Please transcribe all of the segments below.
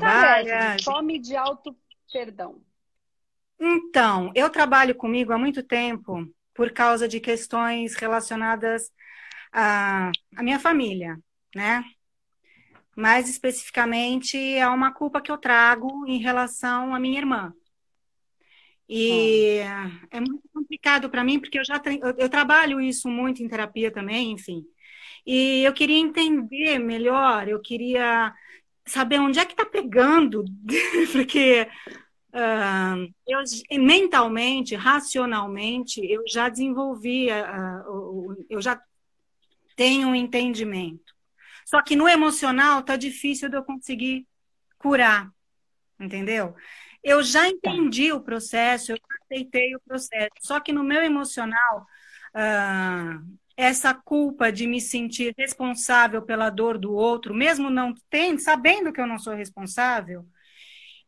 trabalha. Fome de alto perdão. Então, eu trabalho comigo há muito tempo por causa de questões relacionadas à, à minha família, né? Mais especificamente, é uma culpa que eu trago em relação à minha irmã. E hum. é muito complicado para mim, porque eu já eu, eu trabalho isso muito em terapia também, enfim. E eu queria entender melhor, eu queria saber onde é que está pegando, porque uh, eu, mentalmente, racionalmente, eu já desenvolvi, uh, eu já tenho um entendimento. Só que no emocional tá difícil de eu conseguir curar, entendeu? Eu já entendi o processo, eu aceitei o processo. Só que no meu emocional, uh, essa culpa de me sentir responsável pela dor do outro, mesmo não tendo, sabendo que eu não sou responsável,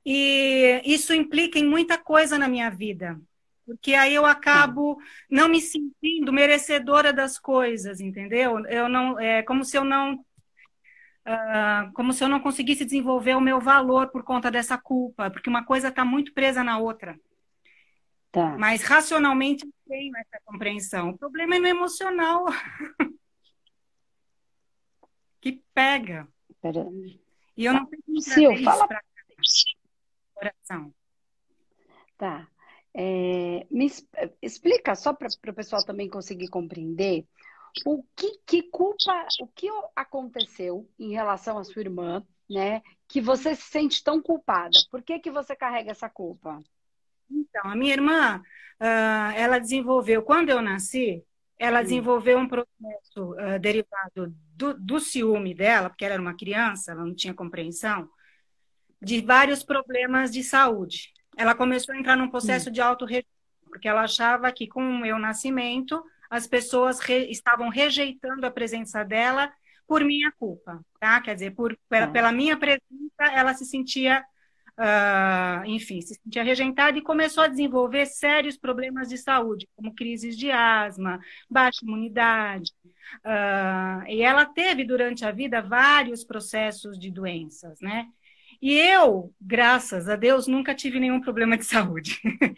e isso implica em muita coisa na minha vida, porque aí eu acabo não me sentindo merecedora das coisas, entendeu? Eu não é como se eu não uh, como se eu não conseguisse desenvolver o meu valor por conta dessa culpa, porque uma coisa está muito presa na outra. Tá. Mas racionalmente eu tenho essa compreensão. O problema é no emocional. que pega. Pera. E eu não tenho Sil, fala... para coração. Tá. É, me explica só para o pessoal também conseguir compreender o que, que culpa, o que aconteceu em relação à sua irmã, né? Que você se sente tão culpada. Por que, que você carrega essa culpa? Então, a minha irmã, uh, ela desenvolveu, quando eu nasci, ela desenvolveu um processo uh, derivado do, do, ciúme dela, porque ela era uma criança, ela não tinha compreensão, de vários problemas de saúde. Ela começou a entrar num processo de auto porque ela achava que com o meu nascimento as pessoas re, estavam rejeitando a presença dela por minha culpa, tá? Quer dizer, por, pela, pela minha presença, ela se sentia uh, enfim, se sentia rejeitada e começou a desenvolver sérios problemas de saúde, como crises de asma, baixa imunidade. Uh, e ela teve durante a vida vários processos de doenças, né? E eu, graças a Deus, nunca tive nenhum problema de saúde.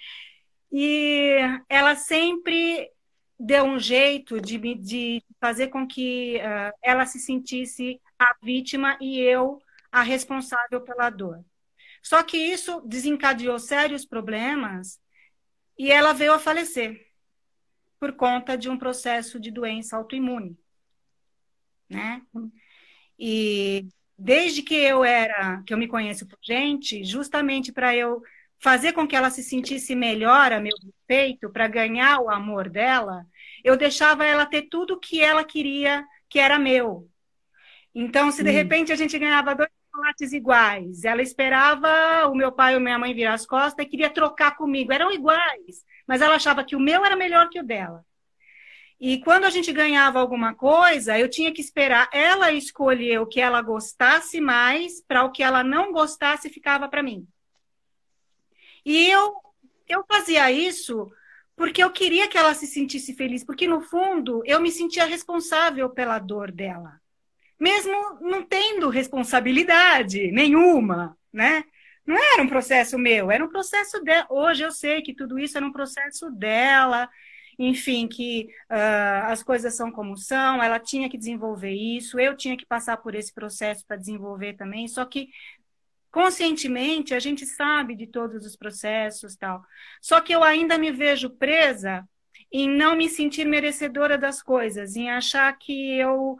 e ela sempre deu um jeito de, de fazer com que uh, ela se sentisse a vítima e eu a responsável pela dor. Só que isso desencadeou sérios problemas e ela veio a falecer por conta de um processo de doença autoimune, né? E desde que eu era, que eu me conheço por gente, justamente para eu fazer com que ela se sentisse melhor a meu respeito, para ganhar o amor dela, eu deixava ela ter tudo que ela queria, que era meu. Então, se de hum. repente a gente ganhava dois chocolates iguais. Ela esperava o meu pai ou minha mãe virar as costas e queria trocar comigo. Eram iguais, mas ela achava que o meu era melhor que o dela. E quando a gente ganhava alguma coisa, eu tinha que esperar ela escolher o que ela gostasse mais, para o que ela não gostasse ficava para mim. E eu, eu fazia isso porque eu queria que ela se sentisse feliz, porque no fundo eu me sentia responsável pela dor dela mesmo não tendo responsabilidade nenhuma, né? Não era um processo meu, era um processo dela. Hoje eu sei que tudo isso era um processo dela, enfim, que uh, as coisas são como são, ela tinha que desenvolver isso, eu tinha que passar por esse processo para desenvolver também, só que conscientemente a gente sabe de todos os processos tal. Só que eu ainda me vejo presa em não me sentir merecedora das coisas, em achar que eu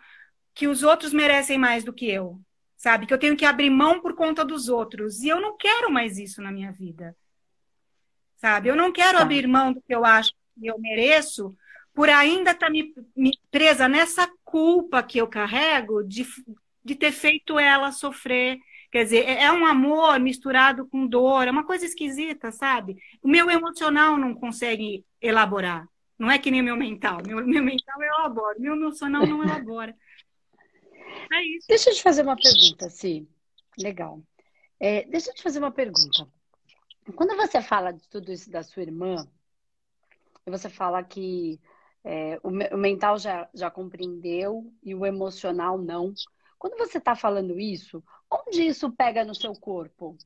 que os outros merecem mais do que eu, sabe? Que eu tenho que abrir mão por conta dos outros. E eu não quero mais isso na minha vida, sabe? Eu não quero tá. abrir mão do que eu acho que eu mereço por ainda estar tá me, me, presa nessa culpa que eu carrego de, de ter feito ela sofrer. Quer dizer, é, é um amor misturado com dor, é uma coisa esquisita, sabe? O meu emocional não consegue elaborar. Não é que nem o meu mental. Meu, meu mental eu elaboro, meu emocional não elabora. É isso. Deixa eu te fazer uma pergunta, Si. Legal. É, deixa eu te fazer uma pergunta. Quando você fala de tudo isso da sua irmã, você fala que é, o, o, mental já, já compreendeu e o emocional não. Quando você está falando isso, onde isso pega no seu corpo?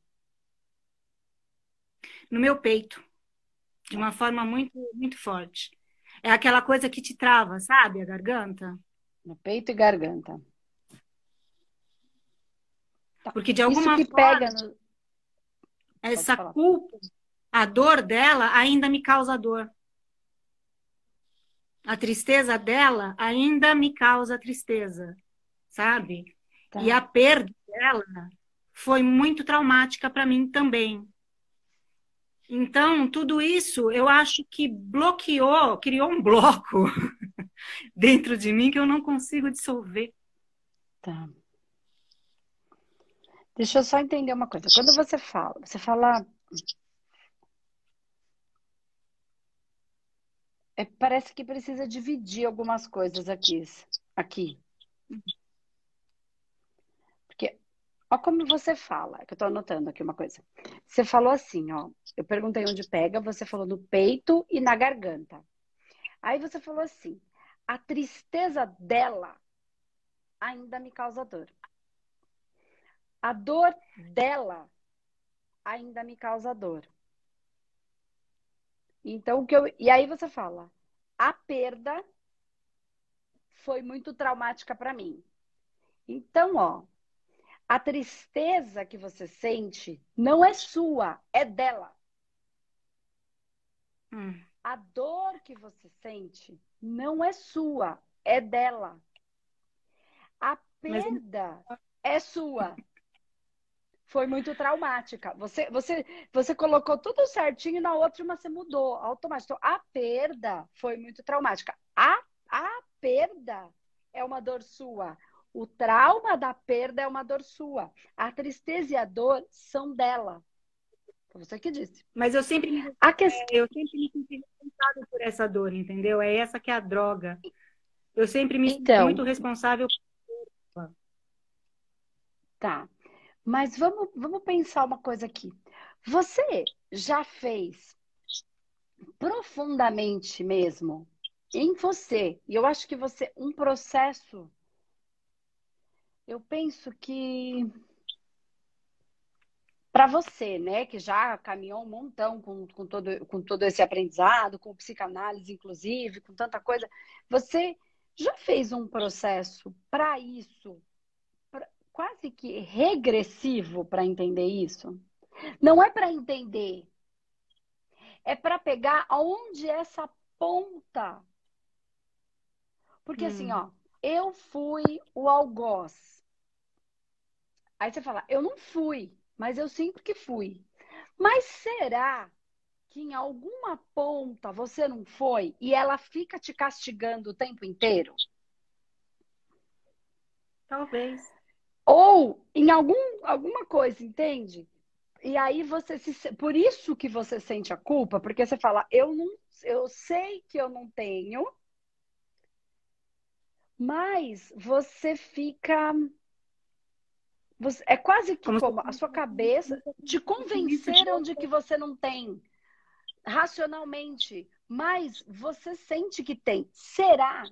No meu peito, de uma forma muito, muito forte. É aquela coisa que te trava, sabe? A garganta. No peito e garganta. Tá. Porque de alguma isso que forma, pega no... essa culpa, a dor dela ainda me causa dor. A tristeza dela ainda me causa tristeza, sabe? Tá. E a perda dela foi muito traumática para mim também. Então, tudo isso eu acho que bloqueou, criou um bloco dentro de mim que eu não consigo dissolver. Tá. Deixa eu só entender uma coisa. Quando você fala, você fala. É, parece que precisa dividir algumas coisas aqui. aqui. Porque, ó, como você fala, que eu tô anotando aqui uma coisa. Você falou assim, ó. Eu perguntei onde pega, você falou no peito e na garganta. Aí você falou assim: a tristeza dela ainda me causa dor a dor dela ainda me causa dor. Então, o que eu. E aí você fala, a perda foi muito traumática para mim. Então, ó, a tristeza que você sente não é sua, é dela. Hum. A dor que você sente não é sua, é dela. A perda Mas... é sua foi muito traumática. Você, você, você colocou tudo certinho na outra você mudou automático. Então, a perda foi muito traumática. A, a perda é uma dor sua. O trauma da perda é uma dor sua. A tristeza e a dor são dela. Foi você que disse. Mas eu sempre me, a questão... eu sempre me senti responsável por essa dor, entendeu? É essa que é a droga. Eu sempre me então, sinto muito responsável. Tá. Mas vamos, vamos pensar uma coisa aqui. Você já fez profundamente mesmo em você, e eu acho que você, um processo, eu penso que para você, né, que já caminhou um montão com, com, todo, com todo esse aprendizado, com psicanálise, inclusive, com tanta coisa, você já fez um processo para isso, quase que regressivo para entender isso. Não é para entender, é para pegar aonde essa ponta. Porque assim, hum. assim, ó, eu fui o algoz. Aí você fala, eu não fui, mas eu sinto que fui. Mas será que em alguma ponta você não foi e ela fica te castigando o tempo inteiro? Talvez. Ou em algum, alguma coisa, entende? E aí você se. Por isso que você sente a culpa, porque você fala, eu não. Eu sei que eu não tenho, mas você fica. Você, é quase que como, como a sua cabeça te convenceram de que você não tem racionalmente, mas você sente que tem. Será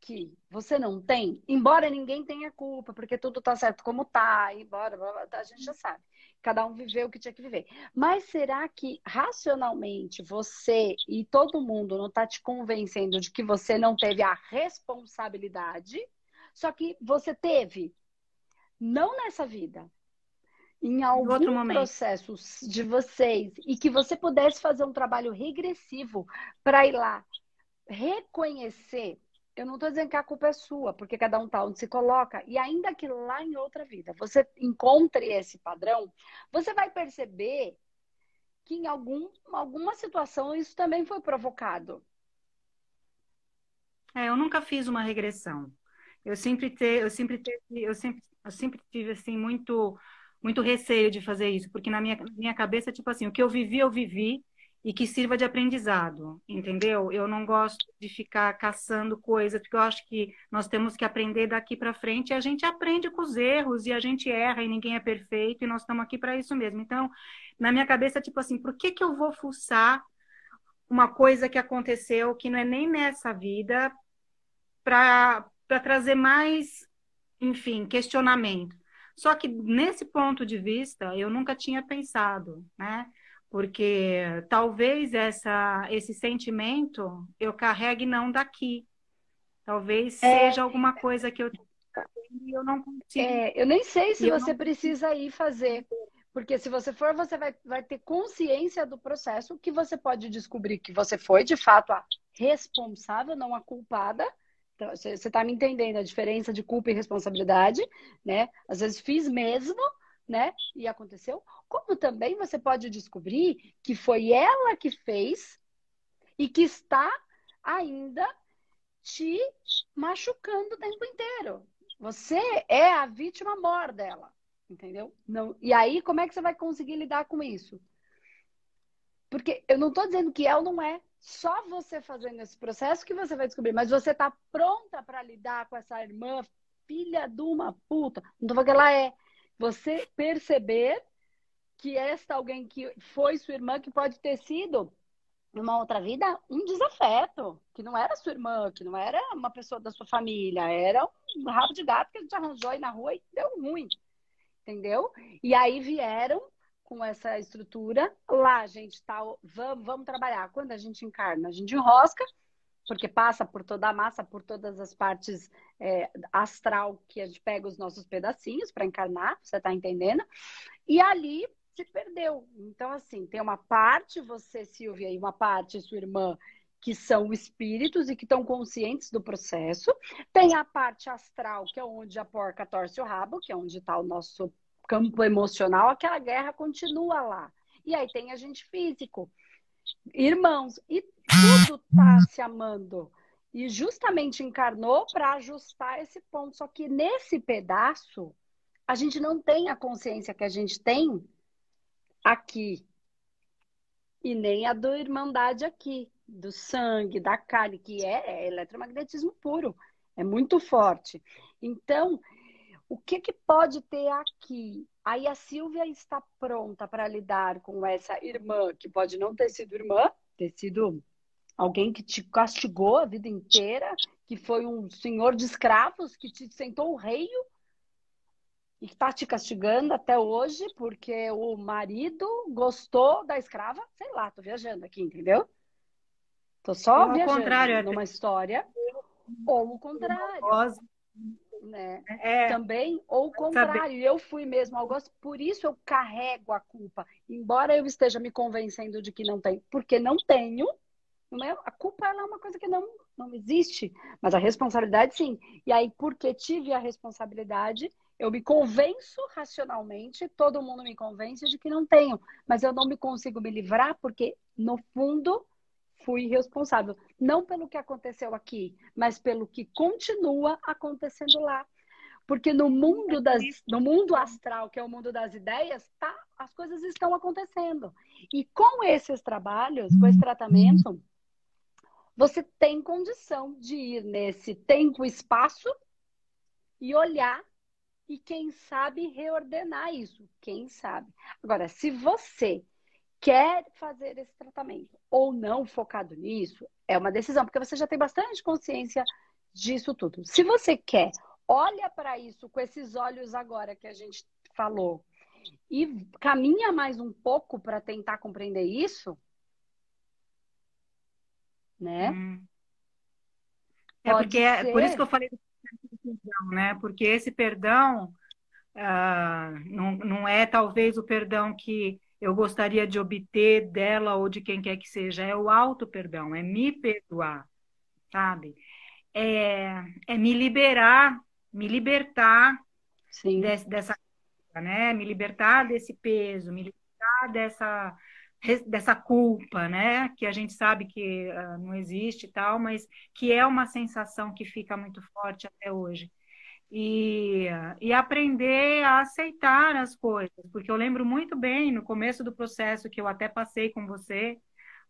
que você não tem, embora ninguém tenha culpa, porque tudo tá certo como tá, embora a gente já sabe. Cada um viveu o que tinha que viver. Mas será que racionalmente você e todo mundo não tá te convencendo de que você não teve a responsabilidade? Só que você teve, não nessa vida, em algum processo de vocês e que você pudesse fazer um trabalho regressivo para ir lá reconhecer eu não estou dizendo que a culpa é sua, porque cada um está onde se coloca. E ainda que lá em outra vida você encontre esse padrão, você vai perceber que em algum, alguma situação isso também foi provocado. É, eu nunca fiz uma regressão. Eu sempre te, eu sempre teve, eu sempre, eu sempre tive assim muito muito receio de fazer isso, porque na minha, minha cabeça tipo assim, o que eu vivi eu vivi e que sirva de aprendizado, entendeu? Eu não gosto de ficar caçando coisas, porque eu acho que nós temos que aprender daqui para frente e a gente aprende com os erros e a gente erra e ninguém é perfeito e nós estamos aqui para isso mesmo. Então, na minha cabeça, tipo assim, por que, que eu vou fuçar uma coisa que aconteceu que não é nem nessa vida para trazer mais enfim, questionamento. Só que nesse ponto de vista, eu nunca tinha pensado, né? Porque talvez essa, esse sentimento eu carregue não daqui. Talvez é... seja alguma coisa que eu e eu não consigo. É, eu nem sei se você não... precisa ir fazer. Porque se você for, você vai, vai ter consciência do processo que você pode descobrir que você foi, de fato, a responsável, não a culpada. Então, você está me entendendo a diferença de culpa e responsabilidade, né? Às vezes fiz mesmo, né? E aconteceu. Como também você pode descobrir que foi ela que fez e que está ainda te machucando o tempo inteiro. Você é a vítima maior dela, entendeu? Não, e aí, como é que você vai conseguir lidar com isso? Porque eu não estou dizendo que é ou não é. Só você fazendo esse processo que você vai descobrir. Mas você está pronta para lidar com essa irmã, filha de uma puta. Não estou falando que ela é. Você perceber que esta alguém que foi sua irmã, que pode ter sido numa outra vida, um desafeto, que não era sua irmã, que não era uma pessoa da sua família, era um rabo de gato que a gente arranjou aí na rua e deu ruim, entendeu? E aí vieram com essa estrutura, lá gente tá, vamos, vamos trabalhar. Quando a gente encarna, a gente enrosca, porque passa por toda a massa, por todas as partes é, astral que a gente pega os nossos pedacinhos para encarnar, você está entendendo? E ali se perdeu. Então, assim, tem uma parte, você, Silvia, e uma parte, sua irmã, que são espíritos e que estão conscientes do processo. Tem a parte astral, que é onde a porca torce o rabo, que é onde está o nosso campo emocional. Aquela guerra continua lá. E aí tem a gente físico. Irmãos, e tudo está se amando. E justamente encarnou para ajustar esse ponto. Só que nesse pedaço, a gente não tem a consciência que a gente tem aqui. E nem a do Irmandade aqui, do sangue, da carne, que é, é eletromagnetismo puro. É muito forte. Então, o que, que pode ter aqui? Aí a Silvia está pronta para lidar com essa irmã, que pode não ter sido irmã, ter sido alguém que te castigou a vida inteira, que foi um senhor de escravos, que te sentou o rei e está te castigando até hoje porque o marido gostou da escrava, sei lá, tô viajando aqui, entendeu? Tô só ou viajando contrário, numa história, ou o contrário. Né? É, Também, ou o contrário, sabe... eu fui mesmo ao gosto, por isso eu carrego a culpa, embora eu esteja me convencendo de que não tenho, porque não tenho, a culpa é uma coisa que não, não existe, mas a responsabilidade sim. E aí, porque tive a responsabilidade, eu me convenço racionalmente, todo mundo me convence de que não tenho, mas eu não me consigo me livrar porque, no fundo, fui responsável. Não pelo que aconteceu aqui, mas pelo que continua acontecendo lá. Porque no mundo, das, no mundo astral, que é o mundo das ideias, tá, as coisas estão acontecendo. E com esses trabalhos, com esse tratamento, você tem condição de ir nesse tempo e espaço e olhar e quem sabe reordenar isso, quem sabe. Agora, se você quer fazer esse tratamento ou não focado nisso, é uma decisão, porque você já tem bastante consciência disso tudo. Se você quer, olha para isso com esses olhos agora que a gente falou e caminha mais um pouco para tentar compreender isso, né? Hum. É porque é, por isso que eu falei perdão, né? Porque esse perdão uh, não, não é talvez o perdão que eu gostaria de obter dela ou de quem quer que seja, é o auto-perdão, é me perdoar, sabe? É, é me liberar, me libertar desse, dessa, né? Me libertar desse peso, me libertar dessa dessa culpa, né? Que a gente sabe que uh, não existe e tal, mas que é uma sensação que fica muito forte até hoje. E, e aprender a aceitar as coisas, porque eu lembro muito bem no começo do processo que eu até passei com você,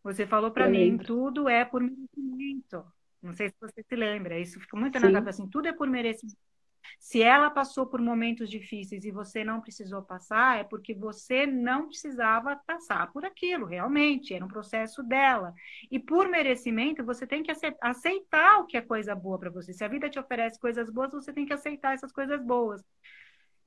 você falou para mim, lembro. tudo é por merecimento. Não sei se você se lembra, isso fica muito Sim. na cabeça assim, tudo é por merecimento. Se ela passou por momentos difíceis e você não precisou passar, é porque você não precisava passar por aquilo, realmente, era um processo dela. E por merecimento, você tem que aceitar o que é coisa boa para você. Se a vida te oferece coisas boas, você tem que aceitar essas coisas boas.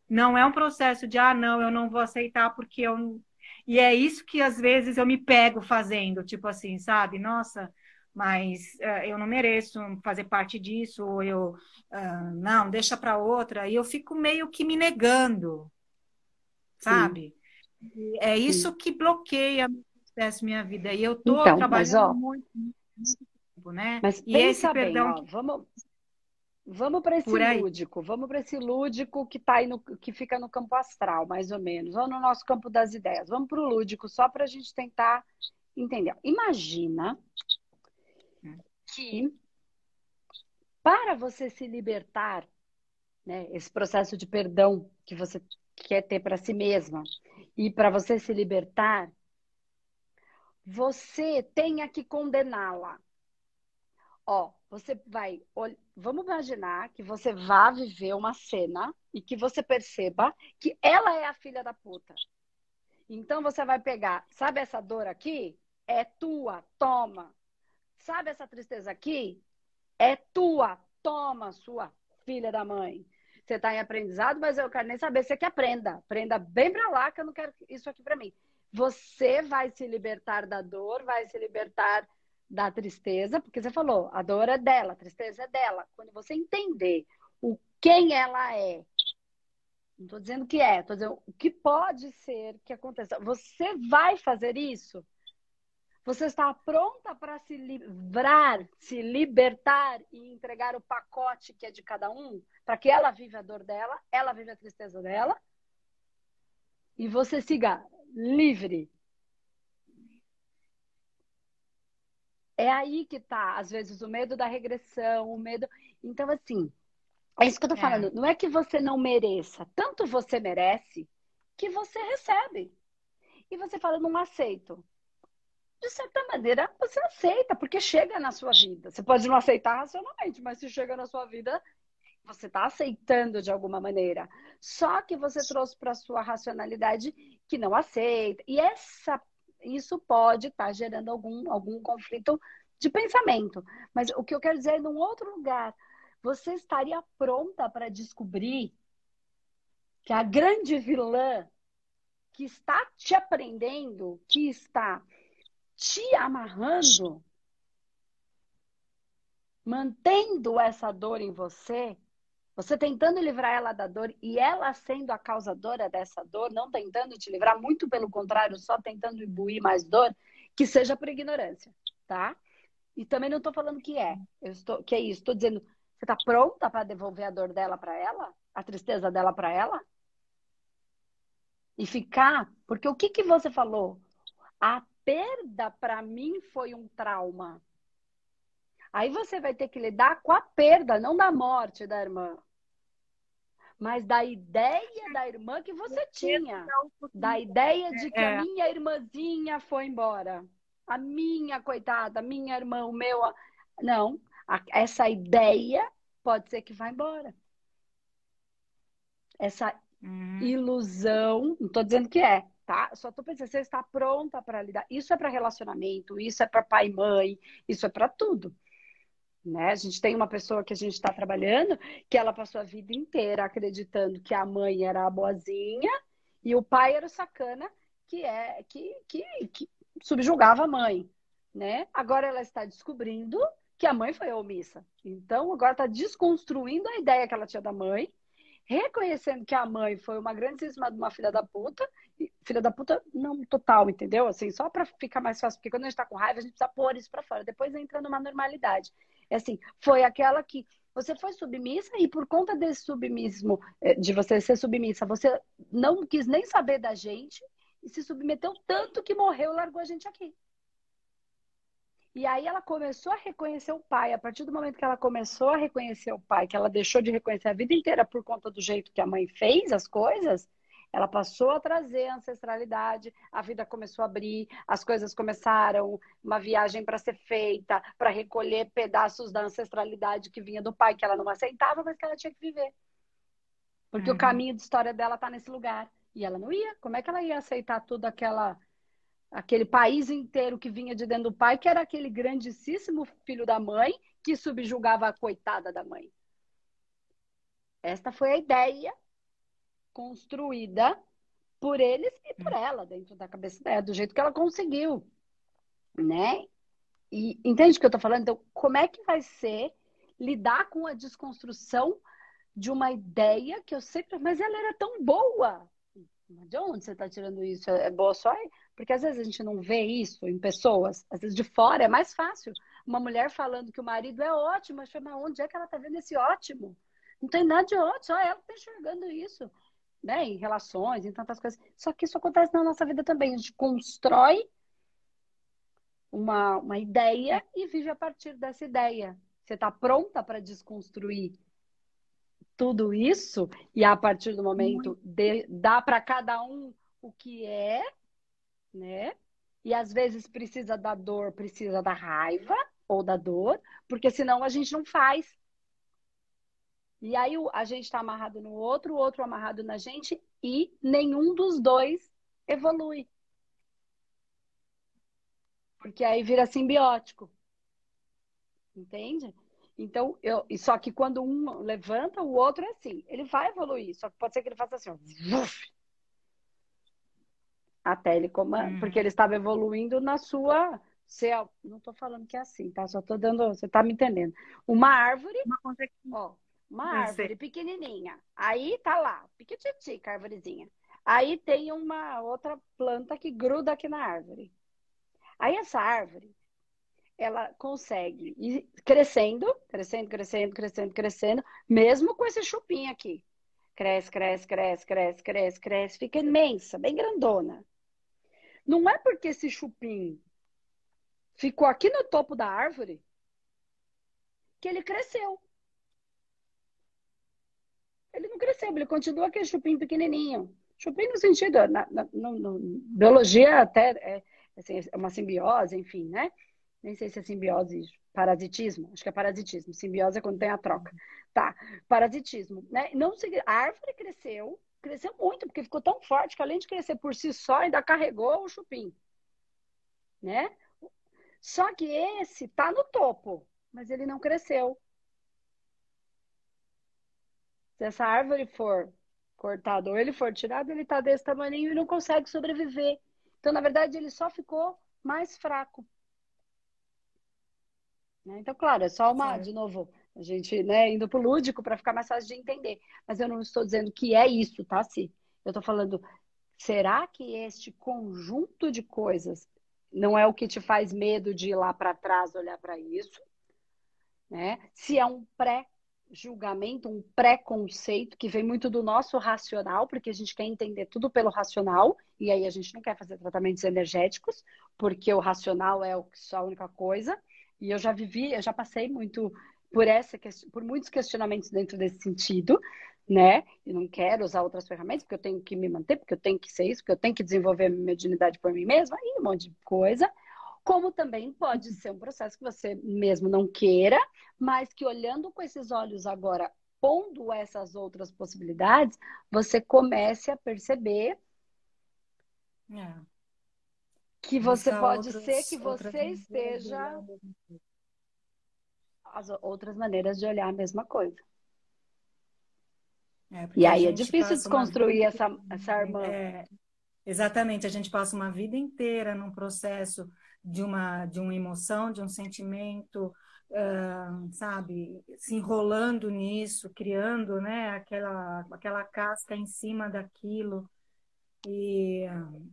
Não é um processo de, ah, não, eu não vou aceitar porque eu. E é isso que às vezes eu me pego fazendo, tipo assim, sabe? Nossa, mas uh, eu não mereço fazer parte disso, ou eu, uh, não, deixa para outra, e eu fico meio que me negando, sabe? Sim. É isso Sim. que bloqueia minha vida, e eu estou então, trabalhando mas, ó, muito, muito, tempo, né? Mas e esse bem, perdão. Ó, vamos, vamos para esse lúdico, vamos para esse lúdico que tá aí no, que fica no campo astral, mais ou menos, ou no nosso campo das ideias. Vamos para o lúdico, só para a gente tentar entender. Imagina que para você se libertar, né, esse processo de perdão que você quer ter para si mesma e para você se libertar, você tenha que condená-la. Ó, você vai, vamos imaginar que você vá viver uma cena e que você perceba que ela é a filha da puta. Então você vai pegar, sabe essa dor aqui? É tua, toma. Sabe essa tristeza aqui? É tua. Toma, sua filha da mãe. Você está em aprendizado, mas eu quero nem saber. Você que aprenda. Aprenda bem para lá, que eu não quero isso aqui para mim. Você vai se libertar da dor, vai se libertar da tristeza, porque você falou, a dor é dela, a tristeza é dela. Quando você entender o quem ela é, não estou dizendo que é, estou dizendo o que pode ser que aconteça. Você vai fazer isso você está pronta para se livrar, se libertar e entregar o pacote que é de cada um, para que ela viva a dor dela, ela vive a tristeza dela, e você siga livre. É aí que está, às vezes, o medo da regressão, o medo. Então, assim, é isso que eu tô é. falando. Não é que você não mereça, tanto você merece que você recebe. E você fala, não aceito de certa maneira, você aceita, porque chega na sua vida. Você pode não aceitar racionalmente, mas se chega na sua vida, você está aceitando de alguma maneira. Só que você trouxe para a sua racionalidade que não aceita. E essa, isso pode estar tá gerando algum, algum conflito de pensamento. Mas o que eu quero dizer é num outro lugar. Você estaria pronta para descobrir que a grande vilã que está te aprendendo, que está te amarrando, mantendo essa dor em você, você tentando livrar ela da dor e ela sendo a causadora dessa dor, não tentando te livrar, muito pelo contrário, só tentando imbuir mais dor, que seja por ignorância, tá? E também não estou falando que é, eu estou, que é isso, estou dizendo, você está pronta para devolver a dor dela para ela, a tristeza dela para ela? E ficar, porque o que que você falou? A perda para mim foi um trauma. Aí você vai ter que lidar com a perda, não da morte da irmã. Mas da ideia da irmã que você tinha. Da ideia de que a é. minha irmãzinha foi embora. A minha, coitada, a minha irmã, o meu. Não. Essa ideia pode ser que vá embora. Essa hum. ilusão, não estou dizendo que é, tá? Tô pensando, você está pronta para lidar. Isso é para relacionamento, isso é para pai e mãe, isso é para tudo. Né? A gente tem uma pessoa que a gente está trabalhando que ela passou a vida inteira acreditando que a mãe era a boazinha e o pai era o sacana que é que, que, que subjugava a mãe, né? Agora ela está descobrindo que a mãe foi omissa. Então agora está desconstruindo a ideia que ela tinha da mãe reconhecendo que a mãe foi uma grandíssima de uma filha da puta, filha da puta não total, entendeu? Assim, só para ficar mais fácil, porque quando a gente tá com raiva, a gente precisa pôr isso para fora, depois entra numa normalidade. É assim, foi aquela que você foi submissa e por conta desse submismo, eh, de você ser submissa, você não quis nem saber da gente e se submeteu tanto que morreu e largou a gente aqui. E aí ela começou a reconhecer o pai. A partir do momento que ela começou a reconhecer o pai, que ela deixou de reconhecer a vida inteira por conta do jeito que a mãe fez as coisas, ela passou a trazer a ancestralidade, a vida começou a abrir, as coisas começaram, uma viagem para ser feita, para recolher pedaços da ancestralidade que vinha do pai, que ela não aceitava, mas que ela tinha que viver. Porque uhum. o caminho de história dela tá nesse lugar. E ela não ia. Como é que ela ia aceitar tudo aquela aquele país inteiro que vinha de dentro do pai, que era aquele grandíssimo filho da mãe que subjugava a coitada da mãe? Esta foi a ideia construída por eles e por ela, dentro da cabeça dela, do jeito que ela conseguiu, né? E entende o que eu tô falando? Então, como é que vai ser lidar com a desconstrução de uma ideia que eu sempre. Mas ela era tão boa! De onde você está tirando isso? É boa só? Porque às vezes a gente não vê isso em pessoas, às vezes de fora é mais fácil. Uma mulher falando que o marido é ótimo, mas onde é que ela está vendo esse ótimo? Não tem nada de ótimo, só ela está enxergando isso. Né? Em relações, em tantas coisas. Só que isso acontece na nossa vida também. A gente constrói uma, uma ideia e vive a partir dessa ideia. Você está pronta para desconstruir tudo isso e a partir do momento de, dá para cada um o que é, né? E às vezes precisa da dor, precisa da raiva ou da dor, porque senão a gente não faz. E aí a gente está amarrado no outro, o outro amarrado na gente e nenhum dos dois evolui. Porque aí vira simbiótico. Entende? Então, eu, só que quando um levanta, o outro é assim. Ele vai evoluir, só que pode ser que ele faça assim, ó, até ele comanda, hum. porque ele estava evoluindo na sua céu. Não estou falando que é assim, tá? Só estou dando, você está me entendendo. Uma árvore, uma, ó, uma árvore pequenininha. Aí tá lá, piquititica árvorezinha. Aí tem uma outra planta que gruda aqui na árvore. Aí essa árvore, ela consegue ir crescendo, crescendo, crescendo, crescendo, crescendo, mesmo com esse chupim aqui. Cresce, cresce, cresce, cresce, cresce, cresce, fica imensa, bem grandona. Não é porque esse chupim ficou aqui no topo da árvore que ele cresceu. Ele não cresceu, ele continua aquele chupim pequenininho. Chupim no sentido, na, na no, no, biologia até é, assim, é uma simbiose, enfim, né? Nem sei se é simbiose, parasitismo, acho que é parasitismo. Simbiose é quando tem a troca. Tá, parasitismo, né? Não a árvore cresceu, cresceu muito, porque ficou tão forte que além de crescer por si só, ainda carregou o chupim, né? Só que esse tá no topo, mas ele não cresceu. Se essa árvore for cortada ou ele for tirado, ele tá desse tamanho e não consegue sobreviver. Então, na verdade, ele só ficou mais fraco. Né? Então, claro, é só uma, de novo, a gente né, indo para o lúdico para ficar mais fácil de entender. Mas eu não estou dizendo que é isso, tá, Si? Eu estou falando, será que este conjunto de coisas não é o que te faz medo de ir lá para trás olhar para isso? Né? Se é um pré julgamento, um preconceito que vem muito do nosso racional, porque a gente quer entender tudo pelo racional, e aí a gente não quer fazer tratamentos energéticos, porque o racional é só a única coisa. E eu já vivi, eu já passei muito por essa por muitos questionamentos dentro desse sentido, né? E não quero usar outras ferramentas porque eu tenho que me manter, porque eu tenho que ser isso, porque eu tenho que desenvolver minha mediunidade por mim mesma e um monte de coisa como também pode ser um processo que você mesmo não queira, mas que olhando com esses olhos agora, pondo essas outras possibilidades, você comece a perceber é. Que você pode outros, ser que você esteja as outras maneiras de olhar a mesma coisa. É, e aí é difícil desconstruir essa, essa irmã. É, exatamente, a gente passa uma vida inteira num processo de uma, de uma emoção, de um sentimento, uh, sabe, se enrolando nisso, criando né, aquela, aquela casca em cima daquilo. E uh,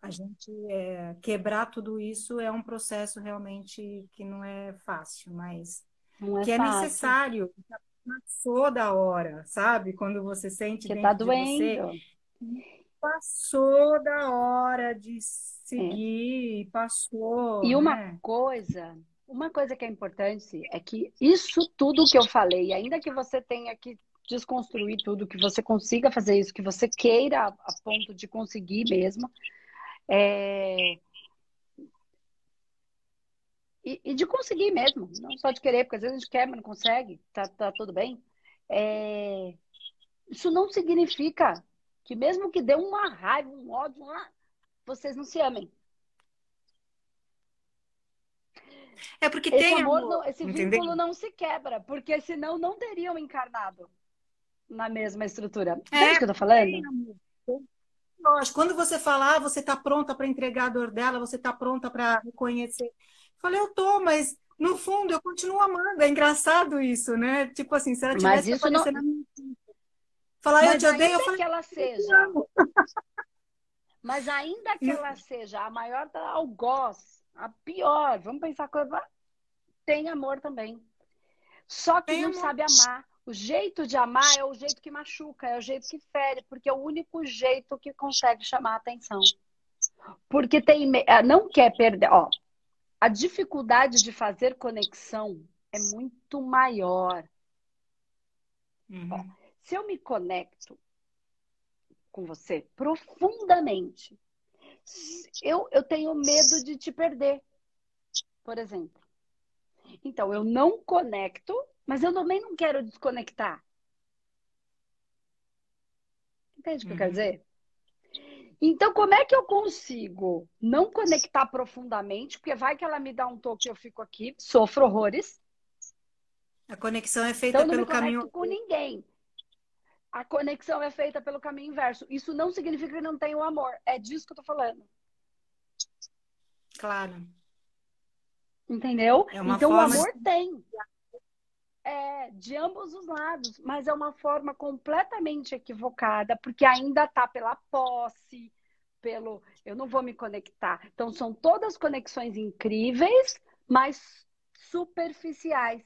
a gente é, quebrar tudo isso é um processo realmente que não é fácil, mas é que é fácil. é necessário. Passou da hora, sabe? Quando você sente que tá doendo. De você, passou da hora de seguir, é. passou. E uma né? coisa, uma coisa que é importante é que isso tudo que eu falei, ainda que você tenha que desconstruir tudo, que você consiga fazer isso, que você queira a ponto de conseguir mesmo, é... e, e, de conseguir mesmo, não só de querer, porque às vezes a gente quer, mas não consegue, tá, tá tudo bem. É... Isso não significa que mesmo que dê uma raiva, um ódio, vocês não se amem. É porque esse tem amor, amor não, esse entendeu? vínculo não se quebra, porque senão não teriam encarnado na mesma estrutura. É, Entende o que eu tô falando? Lógico, quando você falar, ah, você está pronta para entregar a dor dela, você está pronta para reconhecer. Eu falei, eu tô, mas no fundo eu continuo amando. É engraçado isso, né? Tipo assim, se ela tivesse mas isso não... na minha falar, mas eu te odeio, eu falei, que ela seja. mas ainda que ela seja a maior da algoz, a pior, vamos pensar coisa, tem amor também. Só que tem não amor. sabe amar. O jeito de amar é o jeito que machuca, é o jeito que fere, porque é o único jeito que consegue chamar a atenção. Porque tem, é, não quer perder, ó, a dificuldade de fazer conexão é muito maior. Uhum. Ó, se eu me conecto com você profundamente, eu, eu tenho medo de te perder, por exemplo. Então, eu não conecto mas eu também não quero desconectar. Entende o que uhum. eu quero uhum. dizer? Então, como é que eu consigo não conectar profundamente? Porque vai que ela me dá um toque e eu fico aqui, sofro horrores. A conexão é feita então, pelo caminho. com ninguém. A conexão é feita pelo caminho inverso. Isso não significa que não tem o amor. É disso que eu tô falando. Claro. Entendeu? É então, o amor tem é, de ambos os lados, mas é uma forma completamente equivocada, porque ainda está pela posse, pelo eu não vou me conectar. Então, são todas conexões incríveis, mas superficiais,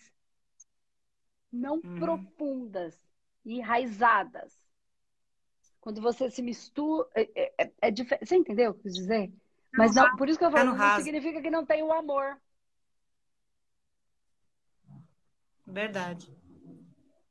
não uhum. profundas, enraizadas. Quando você se mistura. É, é, é, diferente. Você entendeu o que eu quis dizer? Mas não, por isso que eu falo, não significa que não tem o amor. Verdade.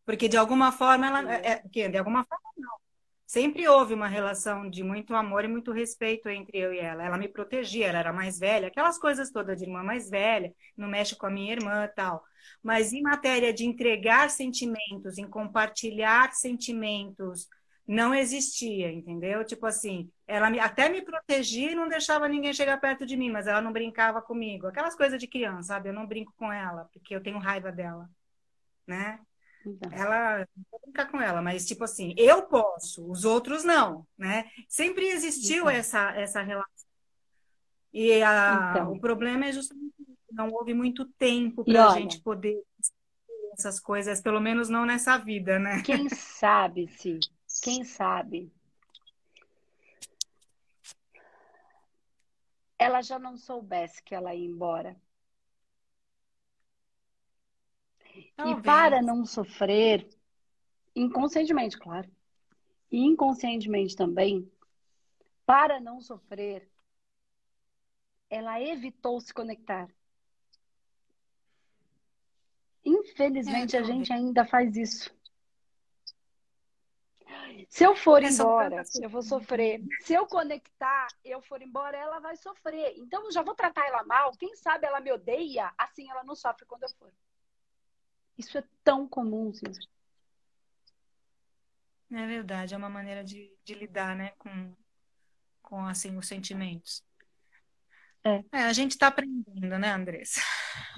Porque de alguma forma ela. É, é de alguma forma não. Sempre houve uma relação de muito amor e muito respeito entre eu e ela. Ela me protegia, ela era mais velha, aquelas coisas todas de irmã mais velha, não mexe com a minha irmã tal. Mas em matéria de entregar sentimentos, em compartilhar sentimentos, não existia, entendeu? Tipo assim, ela me, até me protegia e não deixava ninguém chegar perto de mim, mas ela não brincava comigo. Aquelas coisas de criança, sabe? Eu não brinco com ela, porque eu tenho raiva dela né? Então. Ela, vou brincar com ela, mas tipo assim, eu posso, os outros não, né? Sempre existiu então. essa, essa relação. E a, então. o problema é justamente que não houve muito tempo para a gente poder essas coisas, pelo menos não nessa vida, né? Quem sabe, se, quem sabe, ela já não soubesse que ela ia embora. Talvez. E para não sofrer, inconscientemente, claro, e inconscientemente também, para não sofrer, ela evitou se conectar. Infelizmente, é, a gente ainda faz isso. Se eu for embora, eu vou sofrer. Se eu conectar, eu for embora, ela vai sofrer. Então, eu já vou tratar ela mal. Quem sabe ela me odeia, assim ela não sofre quando eu for. Isso é tão comum, sim. É verdade, é uma maneira de, de lidar, né, com, com assim os sentimentos. É. é a gente está aprendendo, né, Andressa?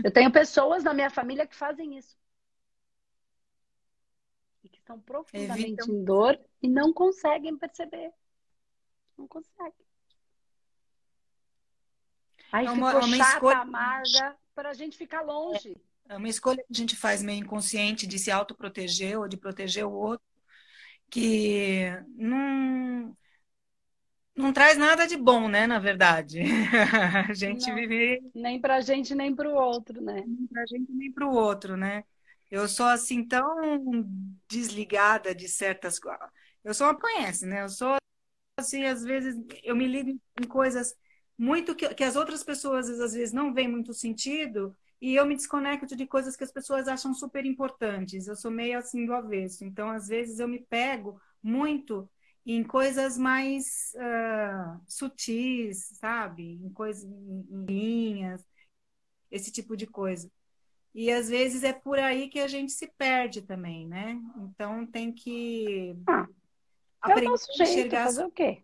Eu tenho pessoas na minha família que fazem isso. E que estão profundamente Evitam... em dor e não conseguem perceber. Não conseguem. Aí é uma, ficou uma chata, escolha... amarga, para a gente ficar longe. É. É uma escolha que a gente faz meio inconsciente de se autoproteger ou de proteger o outro, que não, não traz nada de bom, né, na verdade. a gente não, vive. Nem pra gente, nem pro outro, né? Nem pra gente, nem pro outro, né? Eu sou assim tão desligada de certas coisas. Eu sou uma conhece, né? Eu sou assim, às vezes eu me ligo em coisas muito que, que as outras pessoas às vezes não veem muito sentido e eu me desconecto de coisas que as pessoas acham super importantes. Eu sou meio assim do avesso. Então, às vezes, eu me pego muito em coisas mais uh, sutis, sabe? Em coisas, em linhas, esse tipo de coisa. E às vezes é por aí que a gente se perde também, né? Então tem que ah, aprender é o nosso jeito, a enxergar fazer o quê?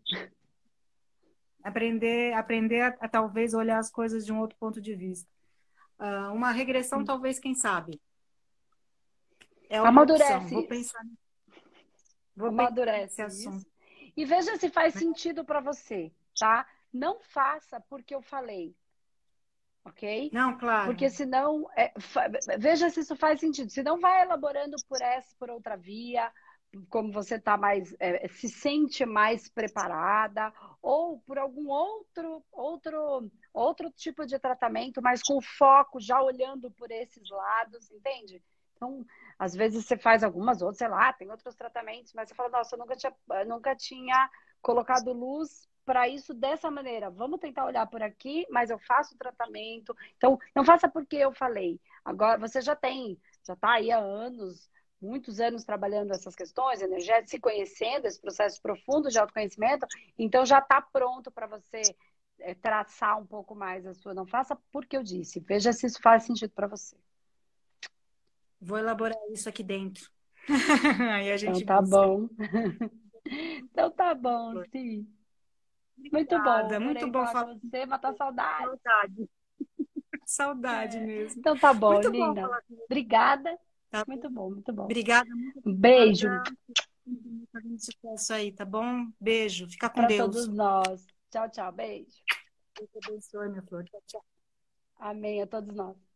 Aprender, aprender a, a, talvez olhar as coisas de um outro ponto de vista. Uh, uma regressão, talvez, quem sabe? É uma Amadurece. Opção. Vou pensar. Vou Amadurece assunto. E veja se faz sentido para você, tá? Não faça porque eu falei ok? Não, claro. Porque senão, é, veja se isso faz sentido. Se não vai elaborando por essa, por outra via, como você está mais, é, se sente mais preparada, ou por algum outro, outro, outro tipo de tratamento, mas com foco já olhando por esses lados, entende? Então, às vezes você faz algumas outras, sei lá, tem outros tratamentos, mas você fala, nossa, eu nunca tinha, nunca tinha colocado luz para isso dessa maneira. Vamos tentar olhar por aqui, mas eu faço o tratamento. Então, não faça porque eu falei. Agora, você já tem, já está aí há anos, muitos anos trabalhando essas questões energéticas, se conhecendo, esse processo profundo de autoconhecimento, então já está pronto para você traçar um pouco mais a sua. Não faça porque eu disse. Veja se isso faz sentido para você. Vou elaborar isso aqui dentro. aí a gente então tá bom. então tá bom, sim. Muito bom. Muito bom falar com você, matar saudade. Saudade. saudade é. mesmo. Então tá bom, muito Linda. Bom Obrigada. Tá muito bom, muito bom. Obrigada. Muito Beijo. Sucesso aí, tá bom? Beijo. Fica com pra Deus. todos nós. Tchau, tchau. Beijo. Deus abençoe, minha flor. Tchau, tchau. Amém a todos nós.